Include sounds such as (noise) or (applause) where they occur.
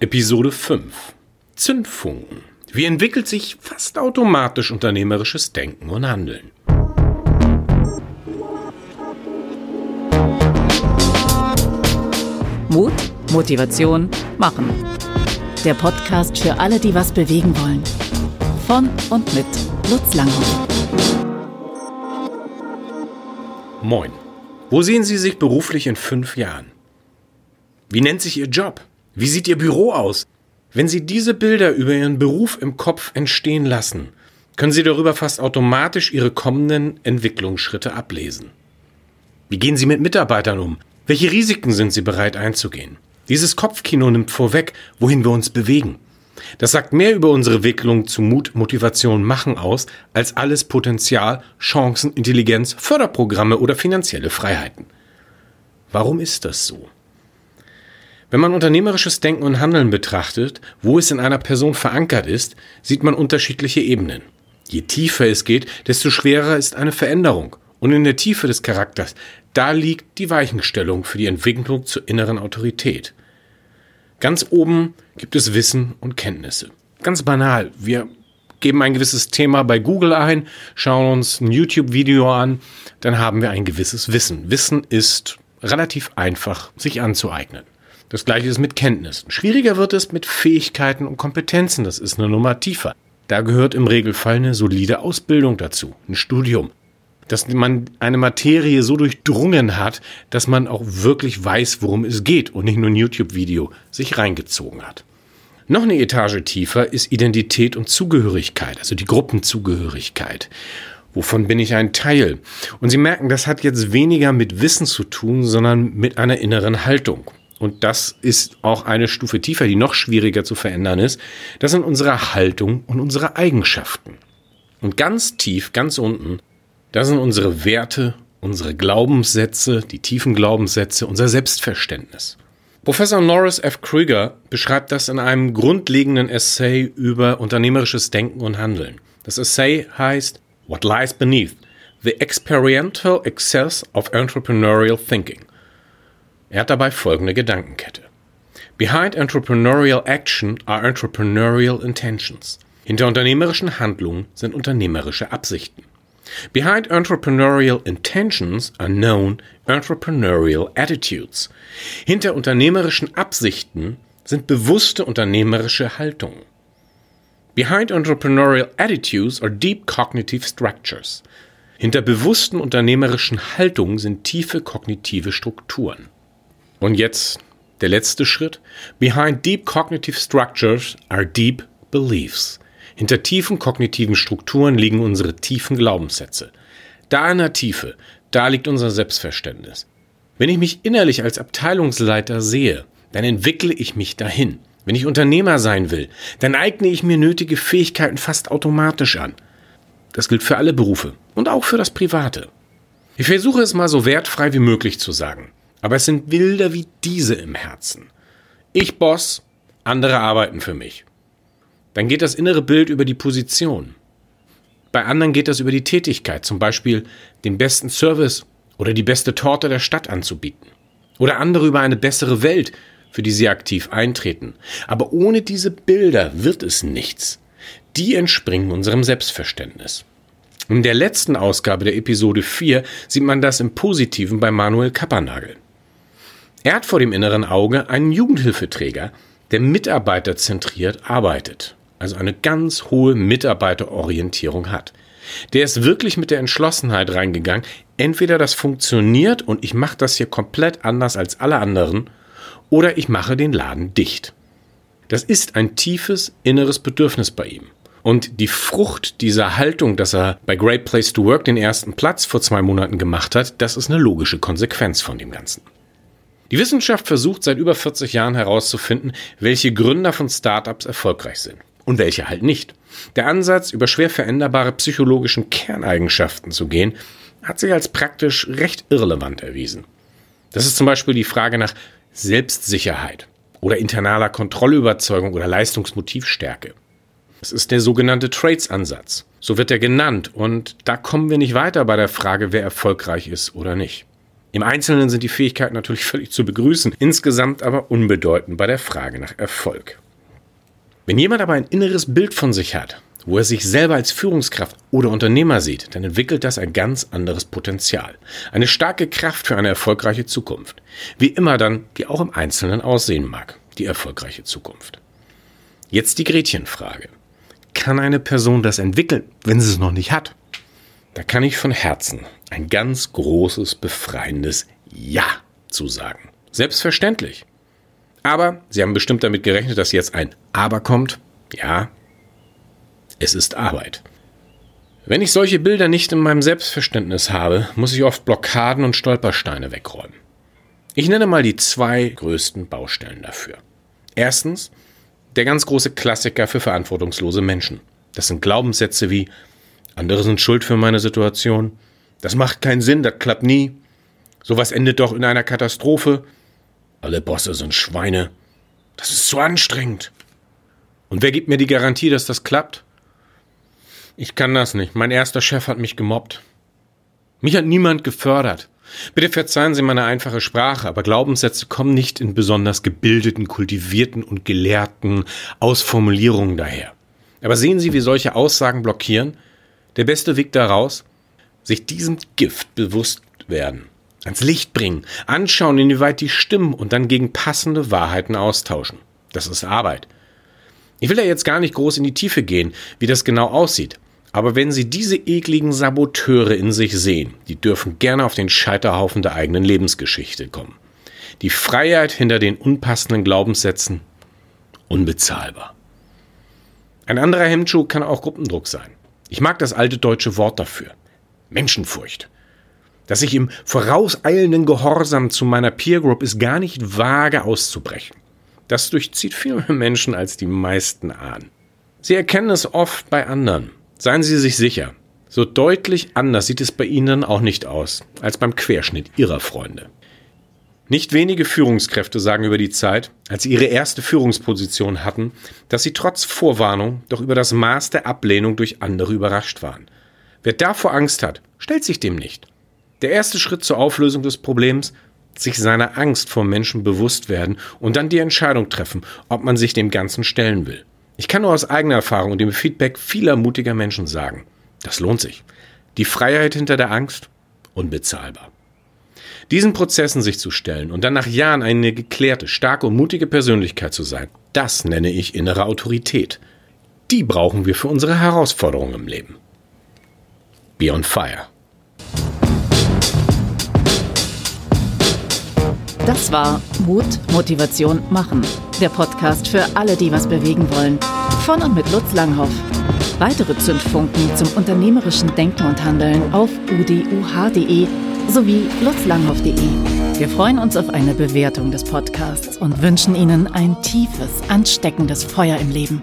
Episode 5 Zündfunken. Wie entwickelt sich fast automatisch unternehmerisches Denken und Handeln? Mut, Motivation, Machen. Der Podcast für alle, die was bewegen wollen. Von und mit Lutz Langhoff. Moin. Wo sehen Sie sich beruflich in fünf Jahren? Wie nennt sich Ihr Job? Wie sieht Ihr Büro aus? Wenn Sie diese Bilder über Ihren Beruf im Kopf entstehen lassen, können Sie darüber fast automatisch Ihre kommenden Entwicklungsschritte ablesen. Wie gehen Sie mit Mitarbeitern um? Welche Risiken sind Sie bereit einzugehen? Dieses Kopfkino nimmt vorweg, wohin wir uns bewegen. Das sagt mehr über unsere Entwicklung zu Mut, Motivation, Machen aus, als alles Potenzial, Chancen, Intelligenz, Förderprogramme oder finanzielle Freiheiten. Warum ist das so? Wenn man unternehmerisches Denken und Handeln betrachtet, wo es in einer Person verankert ist, sieht man unterschiedliche Ebenen. Je tiefer es geht, desto schwerer ist eine Veränderung. Und in der Tiefe des Charakters, da liegt die Weichenstellung für die Entwicklung zur inneren Autorität. Ganz oben gibt es Wissen und Kenntnisse. Ganz banal, wir geben ein gewisses Thema bei Google ein, schauen uns ein YouTube-Video an, dann haben wir ein gewisses Wissen. Wissen ist relativ einfach sich anzueignen. Das gleiche ist mit Kenntnissen. Schwieriger wird es mit Fähigkeiten und Kompetenzen. Das ist eine Nummer tiefer. Da gehört im Regelfall eine solide Ausbildung dazu, ein Studium. Dass man eine Materie so durchdrungen hat, dass man auch wirklich weiß, worum es geht und nicht nur ein YouTube-Video sich reingezogen hat. Noch eine Etage tiefer ist Identität und Zugehörigkeit, also die Gruppenzugehörigkeit. Wovon bin ich ein Teil? Und Sie merken, das hat jetzt weniger mit Wissen zu tun, sondern mit einer inneren Haltung und das ist auch eine Stufe tiefer, die noch schwieriger zu verändern ist, das sind unsere Haltung und unsere Eigenschaften. Und ganz tief, ganz unten, das sind unsere Werte, unsere Glaubenssätze, die tiefen Glaubenssätze, unser Selbstverständnis. Professor Norris F. Krieger beschreibt das in einem grundlegenden Essay über unternehmerisches Denken und Handeln. Das Essay heißt What Lies Beneath? The Experiential Excess of Entrepreneurial Thinking. Er hat dabei folgende Gedankenkette. Behind entrepreneurial action are entrepreneurial intentions. Hinter unternehmerischen Handlungen sind unternehmerische Absichten. Behind entrepreneurial intentions are known entrepreneurial attitudes. Hinter unternehmerischen Absichten sind bewusste unternehmerische Haltungen. Behind entrepreneurial attitudes are deep cognitive structures. Hinter bewussten unternehmerischen Haltungen sind tiefe kognitive Strukturen. Und jetzt der letzte Schritt. Behind deep cognitive structures are deep beliefs. Hinter tiefen kognitiven Strukturen liegen unsere tiefen Glaubenssätze. Da in der Tiefe, da liegt unser Selbstverständnis. Wenn ich mich innerlich als Abteilungsleiter sehe, dann entwickle ich mich dahin. Wenn ich Unternehmer sein will, dann eigne ich mir nötige Fähigkeiten fast automatisch an. Das gilt für alle Berufe und auch für das Private. Ich versuche es mal so wertfrei wie möglich zu sagen. Aber es sind Bilder wie diese im Herzen. Ich Boss, andere arbeiten für mich. Dann geht das innere Bild über die Position. Bei anderen geht das über die Tätigkeit, zum Beispiel den besten Service oder die beste Torte der Stadt anzubieten. Oder andere über eine bessere Welt, für die sie aktiv eintreten. Aber ohne diese Bilder wird es nichts. Die entspringen unserem Selbstverständnis. In der letzten Ausgabe der Episode 4 sieht man das im Positiven bei Manuel Kappernagel. Er hat vor dem inneren Auge einen Jugendhilfeträger, der mitarbeiterzentriert arbeitet, also eine ganz hohe Mitarbeiterorientierung hat. Der ist wirklich mit der Entschlossenheit reingegangen, entweder das funktioniert und ich mache das hier komplett anders als alle anderen, oder ich mache den Laden dicht. Das ist ein tiefes inneres Bedürfnis bei ihm. Und die Frucht dieser Haltung, dass er bei Great Place to Work den ersten Platz vor zwei Monaten gemacht hat, das ist eine logische Konsequenz von dem Ganzen. Die Wissenschaft versucht seit über 40 Jahren herauszufinden, welche Gründer von Startups erfolgreich sind und welche halt nicht. Der Ansatz, über schwer veränderbare psychologischen Kerneigenschaften zu gehen, hat sich als praktisch recht irrelevant erwiesen. Das ist zum Beispiel die Frage nach Selbstsicherheit oder internaler Kontrollüberzeugung oder Leistungsmotivstärke. Das ist der sogenannte Traits-Ansatz. So wird er genannt und da kommen wir nicht weiter bei der Frage, wer erfolgreich ist oder nicht. Im Einzelnen sind die Fähigkeiten natürlich (laughs) völlig zu begrüßen, insgesamt aber unbedeutend bei der Frage nach Erfolg. Wenn jemand aber ein inneres Bild von sich hat, wo er sich selber als Führungskraft oder Unternehmer sieht, dann entwickelt das ein ganz anderes Potenzial. Eine starke Kraft für eine erfolgreiche Zukunft. Wie immer dann, die auch im Einzelnen aussehen mag, die erfolgreiche Zukunft. Jetzt die Gretchenfrage. Kann eine Person das entwickeln, wenn sie es noch nicht hat? Da kann ich von Herzen ein ganz großes, befreiendes Ja zu sagen. Selbstverständlich. Aber Sie haben bestimmt damit gerechnet, dass jetzt ein Aber kommt. Ja, es ist Arbeit. Wenn ich solche Bilder nicht in meinem Selbstverständnis habe, muss ich oft Blockaden und Stolpersteine wegräumen. Ich nenne mal die zwei größten Baustellen dafür. Erstens, der ganz große Klassiker für verantwortungslose Menschen. Das sind Glaubenssätze wie andere sind schuld für meine Situation, das macht keinen Sinn, das klappt nie, sowas endet doch in einer Katastrophe, alle Bosse sind Schweine, das ist zu anstrengend. Und wer gibt mir die Garantie, dass das klappt? Ich kann das nicht. Mein erster Chef hat mich gemobbt. Mich hat niemand gefördert. Bitte verzeihen Sie meine einfache Sprache, aber Glaubenssätze kommen nicht in besonders gebildeten, kultivierten und gelehrten Ausformulierungen daher. Aber sehen Sie, wie solche Aussagen blockieren? Der beste Weg daraus? Sich diesem Gift bewusst werden, ans Licht bringen, anschauen, inwieweit die stimmen und dann gegen passende Wahrheiten austauschen. Das ist Arbeit. Ich will ja jetzt gar nicht groß in die Tiefe gehen, wie das genau aussieht. Aber wenn Sie diese ekligen Saboteure in sich sehen, die dürfen gerne auf den Scheiterhaufen der eigenen Lebensgeschichte kommen. Die Freiheit hinter den unpassenden Glaubenssätzen unbezahlbar. Ein anderer Hemmschuh kann auch Gruppendruck sein. Ich mag das alte deutsche Wort dafür. Menschenfurcht. Dass ich im vorauseilenden Gehorsam zu meiner Peer Group ist gar nicht vage auszubrechen. Das durchzieht viel mehr (laughs) Menschen, als die meisten ahnen. Sie erkennen es oft bei anderen. Seien Sie sich sicher, so deutlich anders sieht es bei Ihnen auch nicht aus als beim Querschnitt Ihrer Freunde. Nicht wenige Führungskräfte sagen über die Zeit, als sie ihre erste Führungsposition hatten, dass sie trotz Vorwarnung doch über das Maß der Ablehnung durch andere überrascht waren. Wer davor Angst hat, stellt sich dem nicht. Der erste Schritt zur Auflösung des Problems, sich seiner Angst vor Menschen bewusst werden und dann die Entscheidung treffen, ob man sich dem Ganzen stellen will. Ich kann nur aus eigener Erfahrung und dem Feedback vieler mutiger Menschen sagen, das lohnt sich. Die Freiheit hinter der Angst, unbezahlbar. Diesen Prozessen sich zu stellen und dann nach Jahren eine geklärte, starke und mutige Persönlichkeit zu sein, das nenne ich innere Autorität. Die brauchen wir für unsere Herausforderungen im Leben. Be on fire. Das war Mut, Motivation, Machen. Der Podcast für alle, die was bewegen wollen. Von und mit Lutz Langhoff. Weitere Zündfunken zum unternehmerischen Denken und Handeln auf uduh.de sowie lutzlanghoff.de. Wir freuen uns auf eine Bewertung des Podcasts und wünschen Ihnen ein tiefes, ansteckendes Feuer im Leben.